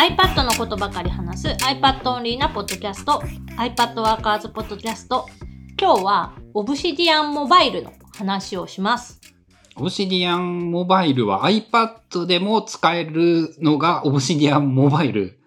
iPad のことばかり話す iPad オンリーなポッドキャスト iPad ワーカーズポッドキャスト。今日はオブシディアンモバイルの話をします。オブシディアンモバイルは iPad でも使えるのがオブシディアンモバイル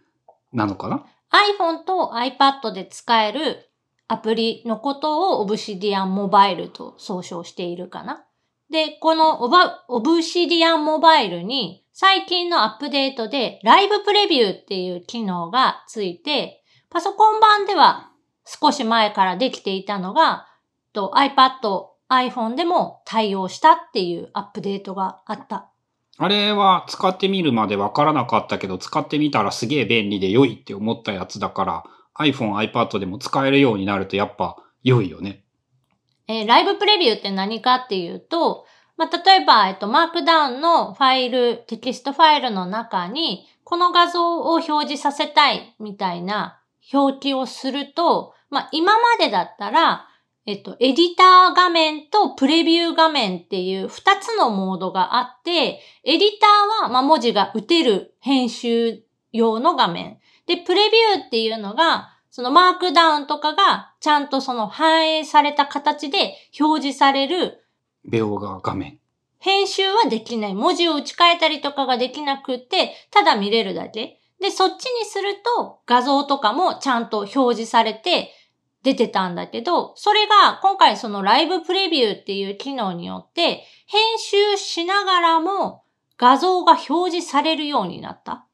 なのかな？iPhone と iPad で使えるアプリのことをオブシディアンモバイルと総称しているかな。で、このオブシディアンモバイルに最近のアップデートでライブプレビューっていう機能がついて、パソコン版では少し前からできていたのが、と iPad、iPhone でも対応したっていうアップデートがあった。あれは使ってみるまでわからなかったけど、使ってみたらすげえ便利で良いって思ったやつだから、iPhone、iPad でも使えるようになるとやっぱ良いよね。えーライブプレビューって何かっていうと、まあ、例えば、えっと、マークダウンのファイル、テキストファイルの中に、この画像を表示させたいみたいな表記をすると、まあ、今までだったら、えっと、エディター画面とプレビュー画面っていう二つのモードがあって、エディターは、まあ、文字が打てる編集用の画面。で、プレビューっていうのが、そのマークダウンとかがちゃんとその反映された形で表示される描画画面。編集はできない。文字を打ち替えたりとかができなくて、ただ見れるだけ。で、そっちにすると画像とかもちゃんと表示されて出てたんだけど、それが今回そのライブプレビューっていう機能によって編集しながらも画像が表示されるようになった。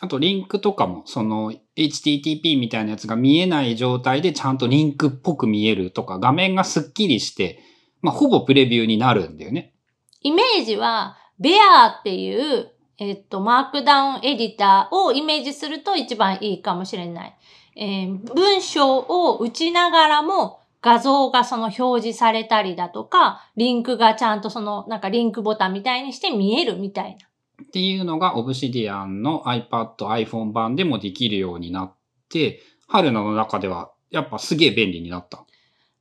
あとリンクとかも、その HTTP みたいなやつが見えない状態でちゃんとリンクっぽく見えるとか、画面がスッキリして、まあ、ほぼプレビューになるんだよね。イメージは、ベアっていう、えっと、マークダウンエディターをイメージすると一番いいかもしれない。えー文章を打ちながらも画像がその表示されたりだとか、リンクがちゃんとその、なんかリンクボタンみたいにして見えるみたいな。っていうのが Obsidian の iPad、iPhone 版でもできるようになって、春菜の中ではやっぱすげえ便利になった。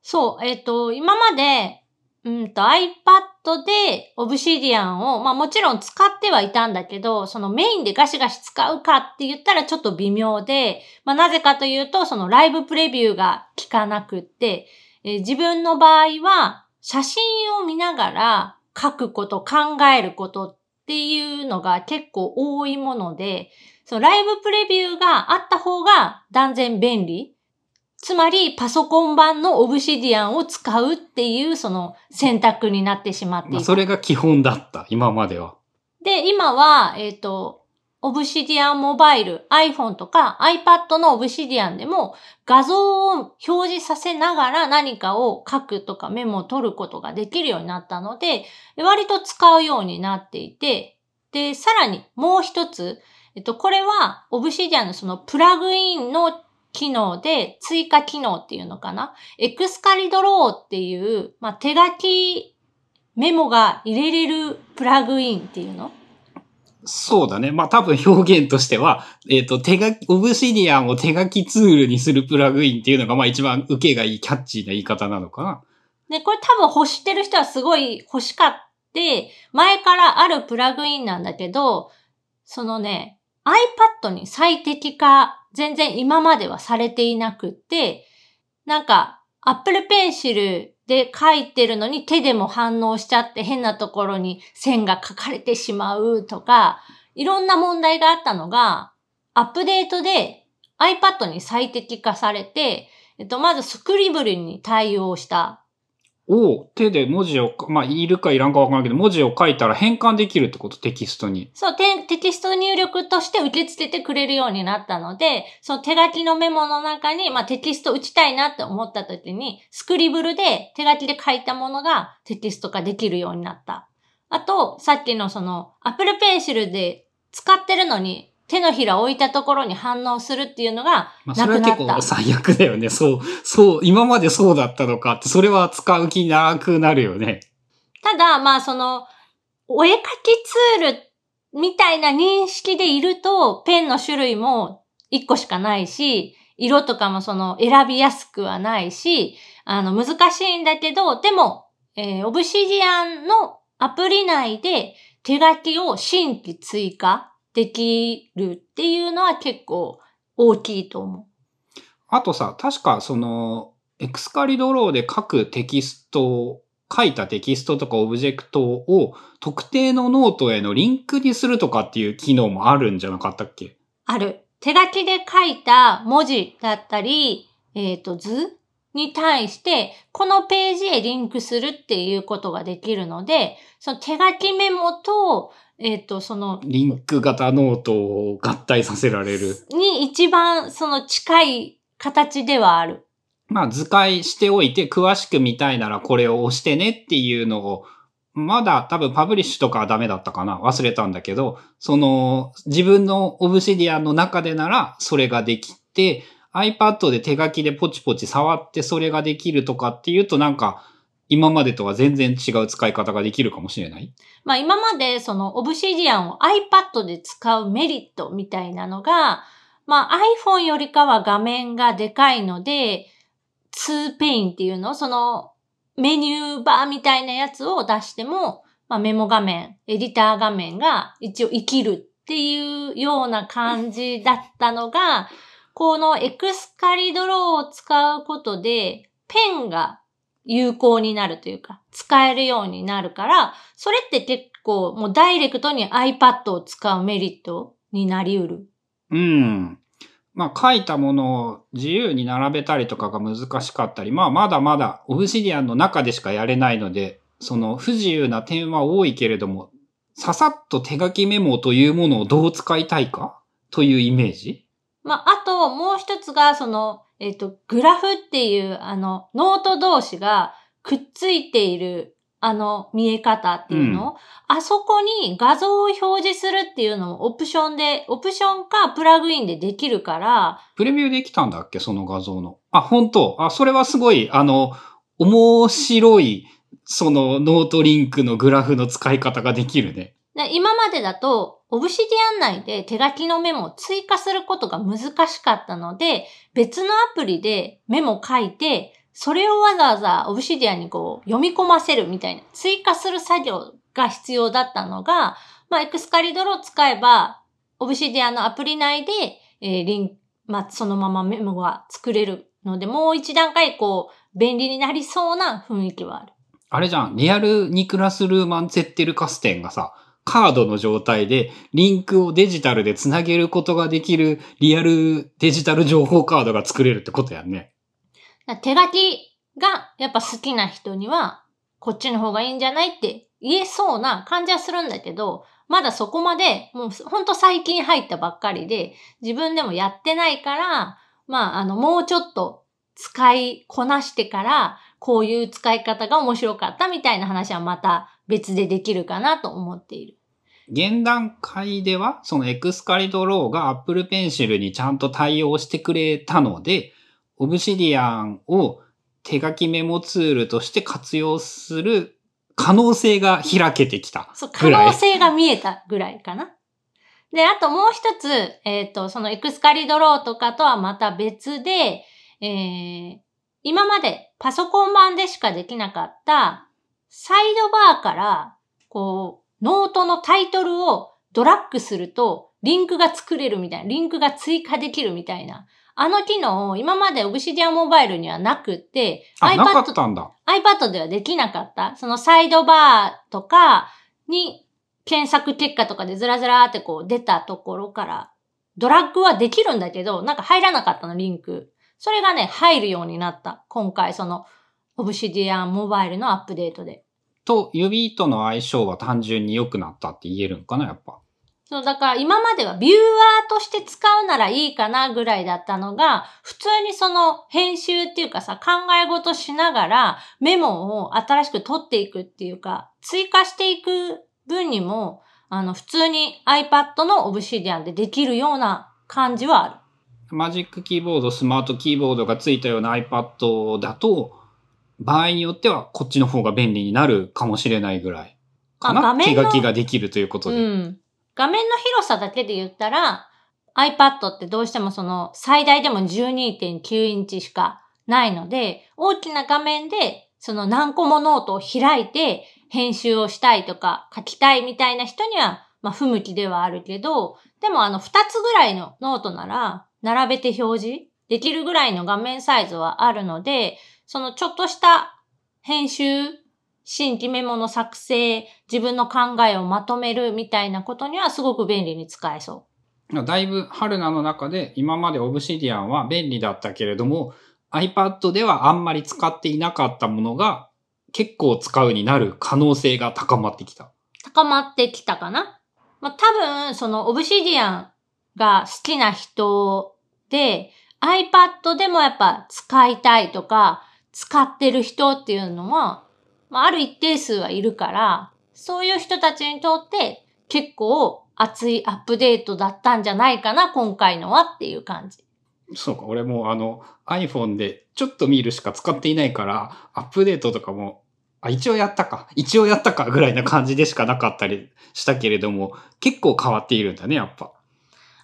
そう、えっ、と、今まで、うんと iPad で Obsidian を、まあもちろん使ってはいたんだけど、そのメインでガシガシ使うかって言ったらちょっと微妙で、まあなぜかというと、そのライブプレビューが効かなくって、えー自分の場合は写真を見ながら書くこと、考えることっていうのが結構多いもので、そのライブプレビューがあった方が断然便利。つまり、パソコン版のオブシディアンを使うっていう、その選択になってしまっていま。それが基本だった、今までは。で、今は、えっ、と、オブシディアンモバイル、iPhone とか iPad のオブシディアンでも画像を表示させながら何かを書くとかメモを取ることができるようになったので、割と使うようになっていて、で、さらにもう一つ、えっと、これは、オブシディアンのそのプラグインの機能で追加機能っていうのかな？エクスカリドローっていう、まあ、手書きメモが入れれるプラグインっていうの？そうだね。まあ多分表現としては、えっ、と、手書き、オブシディアンを手書きツールにするプラグインっていうのが、まあ一番受けがいいキャッチーな言い方なのかな。で、これ多分欲してる人はすごい欲しかって、前からあるプラグインなんだけど、そのね、iPad に最適化、全然今まではされていなくって、なんか、Apple Pencil で書いてるのに手でも反応しちゃって変なところに線が書かれてしまうとか、いろんな問題があったのが、アップデートで iPad に最適化されて、えっと、まずスクリブルに対応したを手で文字を、まあいるかいらんかわからんけど、文字を書いたら変換できるってこと、テキストに。そう、テテキスト入力として受け付けてくれるようになったので、その手書きのメモの中に、まあ、テキスト打ちたいなって思った時に、スクリブルで手書きで書いたものがテキスト化できるようになった。あと、さっきのその、Apple Pencil で使ってるのに、手のひらを置いたところに反応するっていうのがまあそれはなくなった。結構最悪だよね。そう、そう、今までそうだったのかって、それは使う気なくなるよね。ただ、まあその、お絵描きツールみたいな認識でいると、ペンの種類も1個しかないし、色とかもその選びやすくはないし、あの難しいんだけど、でも、えー、オブシディアンのアプリ内で手書きを新規追加できるっていうのは結構大きいと思う。あとさ、確かその、エクスカリドローで書くテキストを、書いたテキストとかオブジェクトを特定のノートへのリンクにするとかっていう機能もあるんじゃなかったっけ？ある。手書きで書いた文字だったり、えっ、と、図に対して、このページへリンクするっていうことができるので、その手書きメモと、えっ、と、その、リンク型ノートを合体させられる。に一番その近い形ではある。まあ図解しておいて詳しく見たいならこれを押してねっていうのを、まだ多分パブリッシュとかはダメだったかな忘れたんだけど、その自分のオブシディアンの中でならそれができて、iPad で手書きでポチポチ触ってそれができるとかっていうとなんか今までとは全然違う使い方ができるかもしれない？まあ今までそのオブシディアンを iPad で使うメリットみたいなのが、まあ iPhone よりかは画面がでかいので、2ペインっていうの？そのメニューバーみたいなやつを出しても、まあメモ画面、エディター画面が一応生きるっていうような感じだったのが、この Excalidraw を使うことで、ペンが有効になるというか、使えるようになるから、それって結構もうダイレクトに iPad を使うメリットになりうる。うん。まあ書いたものを自由に並べたりとかが難しかったり、まあまだまだ Obsidian の中でしかやれないので、その不自由な点は多いけれども、ささっと手書きメモというものをどう使いたいかというイメージまあ、あともう一つが、その、えっ、と、グラフっていう、あの、ノート同士がくっついている、あの、見え方っていうの、あそこに画像を表示するっていうのもオプションで、オプションかプラグインでできるから、プレビューできたんだっけ？その画像の。あ、本当。あ、それはすごい、あの、面白い、そのノートリンクのグラフの使い方ができるね。今までだと、 Obsidian 内で手書きのメモを追加することが難しかったので、別のアプリでメモ書いて、それをわざわざ Obsidian にこう読み込ませるみたいな、追加する作業が必要だったのが、まあ、エクスカリドロを使えば、オブシディアンのアプリ内で、えーリンまあ、そのままメモが作れるので、もう一段階こう、便利になりそうな雰囲気はある。あれじゃん、リアルニクラス・ルーマン・ツェッテル・カステンがさ、カードの状態でリンクをデジタルでつなげることができるリアルデジタル情報カードが作れるってことやんね。手書きがやっぱ好きな人には、こっちの方がいいんじゃないって言えそうな感じはするんだけど、まだそこまで、もうほんと最近入ったばっかりで、自分でもやってないから、まあ、あの、もうちょっと使いこなしてから、こういう使い方が面白かったみたいな話はまた別でできるかなと思っている。現段階では、そのエクスカリドローが Apple Pencil にちゃんと対応してくれたので、Obsidian を手書きメモツールとして活用する可能性が開けてきたそう、可。能性が見えたぐらいかな。で、あともう一つ、えっ、と、その Excalidraw とかとはまた別で、えー、今までパソコン版でしかできなかった、サイドバーから、こう、ノートのタイトルをドラッグすると、リンクが作れるみたいな、リンクが追加できるみたいな、あの機能を今まで Obsidian Mobile にはなくって、あ、なか iPad ったんだ。iPad ではできなかった。そのサイドバーとかに検索結果とかでずらずらーってこう出たところから、ドラッグはできるんだけど、なんか入らなかったの、リンク。それがね、入るようになった。今回その、Obsidian Mobile のアップデートで。と、指との相性は単純に良くなったって言えるんかな、やっぱ。そう、だから今まではビューアーとして使うならいいかなぐらいだったのが、普通にその編集っていうかさ、考え事しながらメモを新しく取っていくっていうか、追加していく分にも、あの、普通に iPad の Obsidian でできるような感じはある。マジックキーボード、スマートキーボードがついたような iPad だと、場合によってはこっちの方が便利になるかもしれないぐらい。かな手書きができるということで。うん。画面の広さだけで言ったら、iPad ってどうしてもその最大でも12.9インチしかないので、大きな画面でその何個もノートを開いて編集をしたいとか書きたいみたいな人にはまあ、不向きではあるけど、でもあの、2つぐらいのノートなら、並べて表示できるぐらいの画面サイズはあるので、そのちょっとした編集、新規メモの作成、自分の考えをまとめるみたいなことにはすごく便利に使えそだいぶ春菜の中で今までオブシディアンは便利だったけれども iPad ではあんまり使っていなかったものが結構使うになる可能性が高まってきた。高まってきたかなまあ、多分、そのオブシディアンが好きな人で iPad でもやっぱ使いたいとか使ってる人っていうのは、まあ、ある一定数はいるから、そういう人たちにとって結構熱いアップデートだったんじゃないかな、今回のはっていう感じ。そうか、俺もあの iPhone でちょっと見るしか使っていないから、アップデートとかも、あ、一応やったか、一応やったかぐらいな感じでしかなかったりしたけれども、結構変わっているんだね、やっぱ。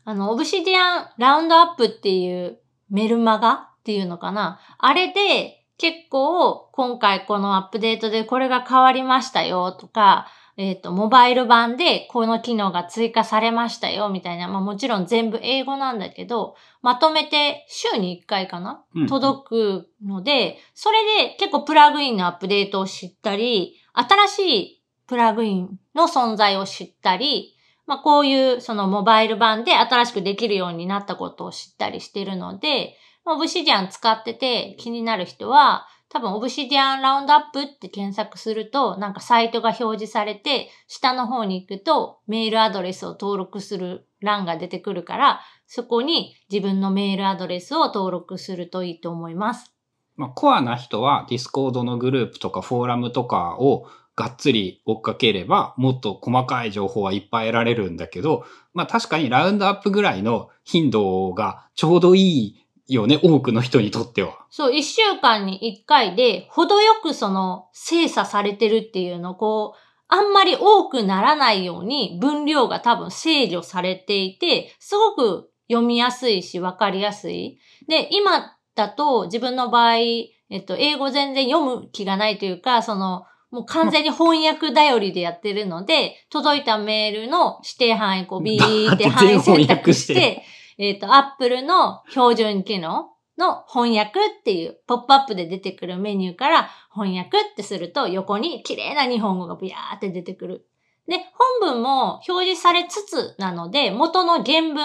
あの、オブシディアンラウンドアップっていうメルマガっていうのかな。あれで結構今回このアップデートでこれが変わりましたよとか、えっ、ー、と、モバイル版でこの機能が追加されましたよ、みたいな。まあもちろん全部英語なんだけど、まとめて週に1回かな、うん、届くので、それで結構プラグインのアップデートを知ったり、新しいプラグインの存在を知ったり、まあこういうそのモバイル版で新しくできるようになったことを知ったりしてるので、 Obsidian使ってて気になる人は、多分、 Obsidian Roundup って検索すると、なんかサイトが表示されて、下の方に行くと、メールアドレスを登録する欄が出てくるから、そこに自分のメールアドレスを登録するといいと思います。まあ、コアな人は Discord のグループとかフォーラムとかをがっつり追っかければ、もっと細かい情報はいっぱい得られるんだけど、まあ確かにラウンドアップぐらいの頻度がちょうどいいよね、多くの人にとっては。そう、一週間に一回で、程よくその、精査されてるっていうの、こう、あんまり多くならないように分量が多分制御されていて、すごく読みやすいし分かりやすい。で、今だと自分の場合、えっと、英語全然読む気がないというか、その、もう完全に翻訳頼りでやってるので、届いたメールの指定範囲こうビーって範囲選択して、えっ、ー、と、Apple の標準機能の翻訳っていうポップアップで出てくるメニューから翻訳ってすると横に綺麗な日本語がビヤーって出てくる。で、本文も表示されつつなので元の原文、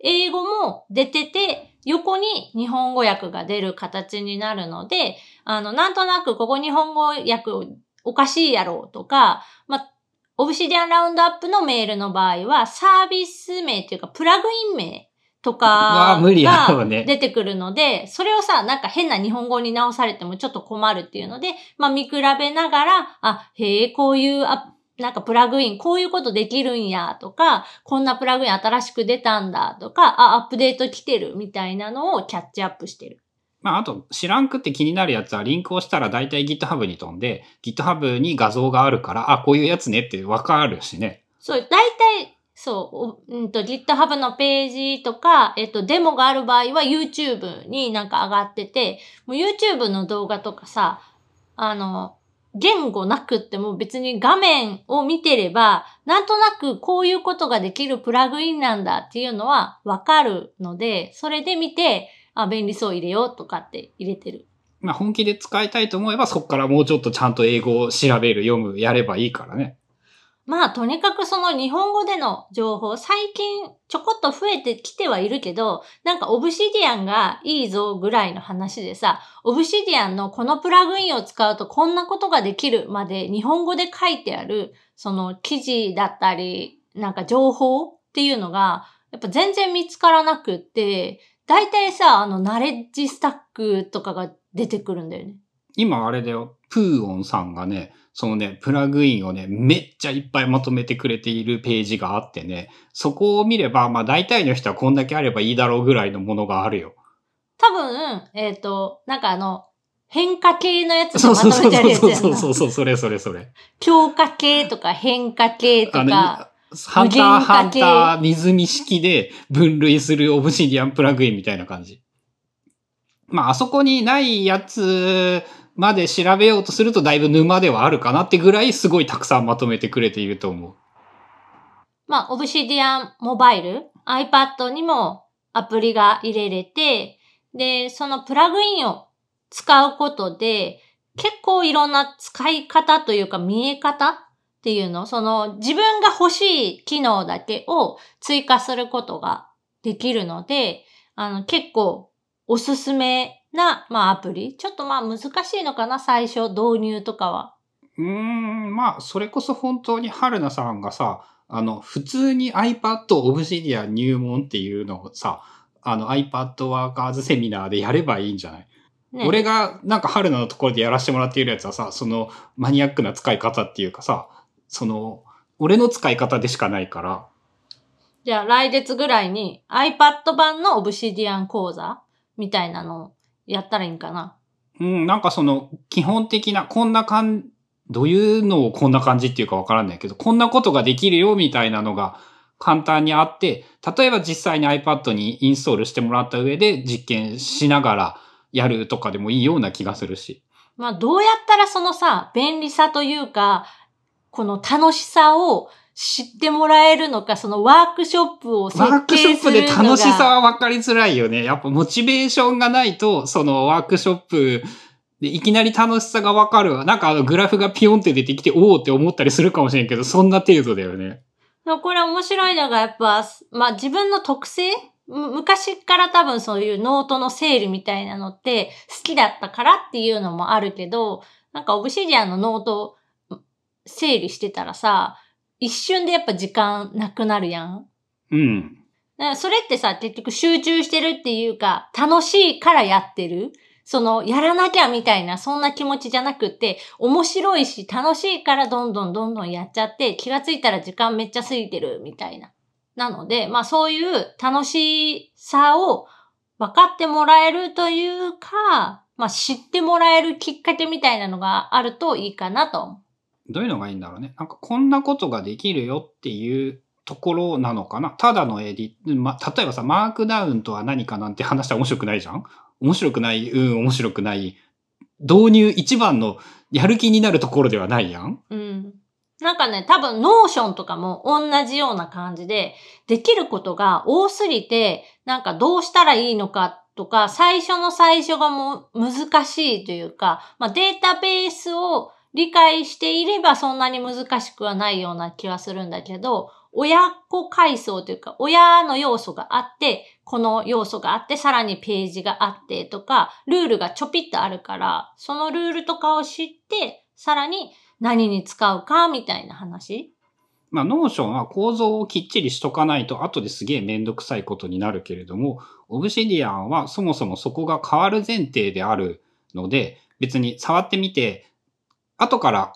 英語も出てて横に日本語訳が出る形になるので、あの、なんとなくここ日本語訳おかしいやろうとか、まあ、オブシディアンラウンドアップのメールの場合はサービス名っていうかプラグイン名とかが出てくるので、それをさ、なんか変な日本語に直されてもちょっと困るっていうので、まあ見比べながら、あ、へえ、こういうあ、なんかプラグイン、こういうことできるんやとか、こんなプラグイン新しく出たんだとか、あ、アップデート来てるみたいなのをキャッチアップしてる。まあ、あと、知らんくって気になるやつはリンクをしたら大体 GitHub に飛んで、GitHub に画像があるから、あ、こういうやつねってわかるしね。そう、大体そう、うんと、GitHub のページとか、えっと、デモがある場合は YouTube になんか上がってて、もう YouTube の動画とかさ、あの、言語なくっても別に画面を見てれば、なんとなくこういうことができるプラグインなんだっていうのはわかるので、それで見て、あ、便利そう入れようとかって入れてる。まあ本気で使いたいと思えばそこからもうちょっとちゃんと英語を調べる、読む、やればいいからね。まあ、とにかくその日本語での情報、最近ちょこっと増えてきてはいるけど、なんかオブシディアンがいいぞぐらいの話でさ、オブシディアンのこのプラグインを使うとこんなことができるまで日本語で書いてある、その記事だったり、なんか情報っていうのが、やっぱ全然見つからなくって、大体さ、あの、ナレッジスタックとかが出てくるんだよね。今あれだよ、プーオンさんがね、そのね、プラグインをね、めっちゃいっぱいまとめてくれているページがあってね、そこを見れば、まあ大体の人はこんだけあればいいだろうぐらいのものがあるよ。多分、えっ、ー、と、なんかあの、変化系のやつまとめてあるやつやそうそうそうそう、それそれそれ。強化系とか変化系とか。ハンターハンター水見式で分類するオブシディアンプラグインみたいな感じ。まあ、あそこにないやつまで調べようとするとだいぶ沼ではあるかなってぐらいすごいたくさんまとめてくれていると思う。まあ、オブシディアンモバイル、iPad にもアプリが入れれて、で、そのプラグインを使うことで、結構いろんな使い方というか見え方っていうの、その自分が欲しい機能だけを追加することができるので、あの結構おすすめな、まあアプリ？ちょっとまあ難しいのかな、最初導入とかは。うーん、まあ、それこそ本当に春菜さんがさ、あの、普通に iPad Obsidian 入門っていうのをさ、あの iPad Workers セミナーでやればいいんじゃない？ね、俺がなんか春菜のところでやらせてもらっているやつはさ、そのマニアックな使い方っていうかさ、その、俺の使い方でしかないから。じゃあ来月ぐらいに iPad 版の Obsidian 講座みたいなのをやったらいいんかな。うん、なんかその、基本的な、こんな感どういうのをこんな感じっていうかわからないけど、こんなことができるよみたいなのが簡単にあって、例えば実際に iPad にインストールしてもらった上で実験しながらやるとかでもいいような気がするし。まあどうやったらそのさ、便利さというか、この楽しさを知ってもらえるのか、そのワークショップを設ワークショップ計するのが。で楽しさは分かりづらいよね。やっぱモチベーションがないと、そのワークショップでいきなり楽しさが分かるわ。なんかあのグラフがピヨンって出てきて、おおって思ったりするかもしれんけど、そんな程度だよね。これ面白いのがやっぱ、まあ自分の特性？む昔から多分そういうノートの整理みたいなのって好きだったからっていうのもあるけど、なんか Obsidian のノート整理してたらさ、一瞬でやっぱ時間なくなるやん。うん。だからそれってさ、結局集中してるっていうか、楽しいからやってる。その、やらなきゃみたいな、そんな気持ちじゃなくって、面白いし、楽しいからどんどんどんどんやっちゃって、気がついたら時間めっちゃ過ぎてるみたいな。なので、まあそういう楽しさを分かってもらえるというか、まあ知ってもらえるきっかけみたいなのがあるといいかなと。どういうのがいいんだろうね。なんかこんなことができるよっていうところなのかな。ただのエディま、例えばさ、マークダウンとは何かなんて話したら面白くないじゃん？面白くない、うん、面白くない。導入一番のやる気になるところではないやん？うん。なんかね、多分、 Notion とかも同じような感じで、できることが多すぎて、なんかどうしたらいいのかとか、最初の最初がもう難しいというか、まあデータベースを理解していればそんなに難しくはないような気はするんだけど、親子階層というか、親の要素があって、子の要素があって、さらにページがあってとか、ルールがちょぴっとあるから、そのルールとかを知って、さらに何に使うかみたいな話。まあ、 Notion は構造をきっちりしとかないと後ですげえめんどくさいことになるけれども、 Obsidian はそもそもそこが変わる前提であるので、別に触ってみて、後から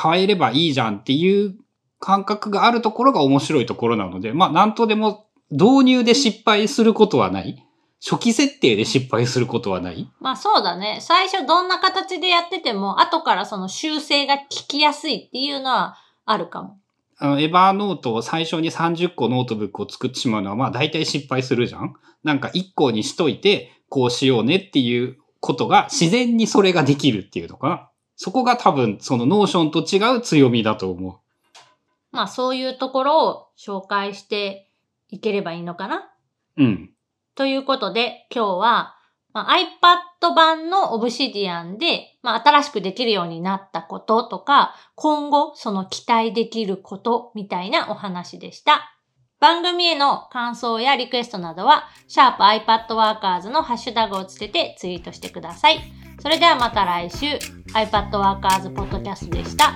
変えればいいじゃんっていう感覚があるところが面白いところなので、まあ、なんとでも導入で失敗することはない。初期設定で失敗することはない。まあそうだね。最初どんな形でやってても、後からその修正が効きやすいっていうのはあるかも。あの、 Evernote を最初に30個ノートブックを作ってしまうのは、まあ大体失敗するじゃんなんか1個にしといて、こうしようねっていうことが自然にそれができるっていうのかな。そこが多分その Notion と違う強みだと思う。まあそういうところを紹介していければいいのかな？うん。ということで今日は、まあ、iPad 版の Obsidian で、まあ、新しくできるようになったこととか、今後その期待できることみたいなお話でした。番組への感想やリクエストなどは、シャープ i p a d w o r k e r s のハッシュタグをつけてツイートしてください。それではまた来週 iPad ワーカーズポッドキャストでした。